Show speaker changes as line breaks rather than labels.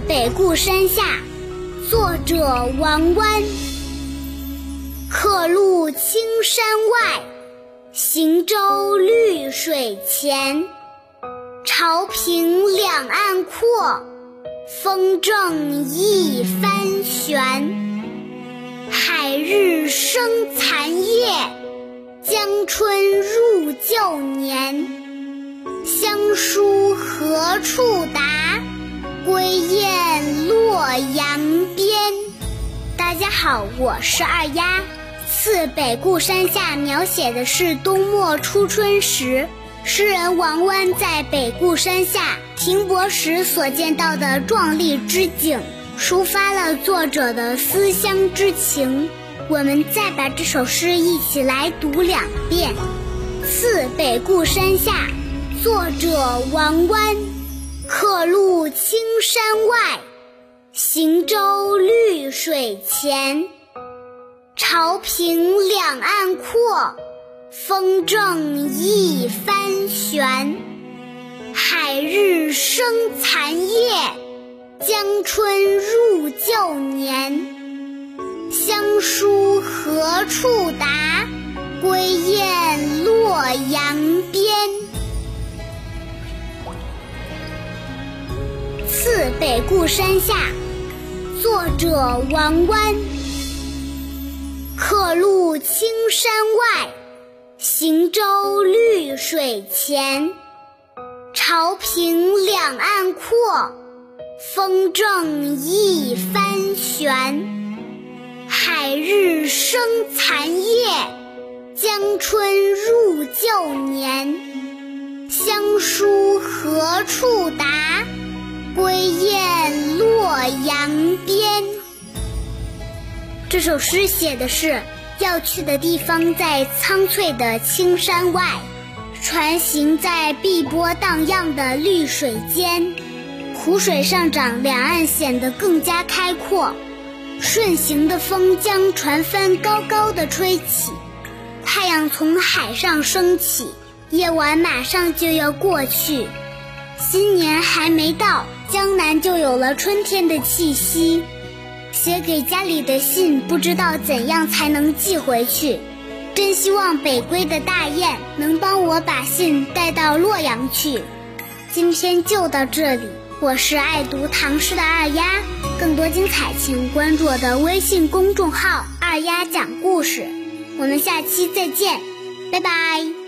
北固山下》，作者王湾。客路青山外，行舟绿水前。潮平两岸阔，风正一帆悬。海日生残夜，江春入旧年。乡书何处达？扬鞭。大家好，我是二丫。《次北固山下》描写的是冬末初春时，诗人王湾在北固山下停泊时所见到的壮丽之景，抒发了作者的思乡之情。我们再把这首诗一起来读两遍，《次北固山下》。作者王湾，客路青山外，行舟绿水前。潮平两岸阔，风正一帆悬。海日生残夜，江春入旧年。乡书何处达？归雁洛阳边。次北固山下，作者王湾。客路青山外，行舟绿水前。潮平两岸阔，风正一帆悬。海日生残夜，江春入旧年。乡书何处达？这首诗写的是要去的地方在苍翠的青山外，船行在碧波荡漾的绿水间，湖水上涨，两岸显得更加开阔。顺行的风将船帆高高的吹起，太阳从海上升起，夜晚马上就要过去，新年还没到。江南就有了春天的气息。写给家里的信，不知道怎样才能寄回去。真希望北归的大雁能帮我把信带到洛阳去。今天就到这里，我是爱读唐诗的二丫。更多精彩，请关注我的微信公众号“二丫讲故事”。我们下期再见，拜拜。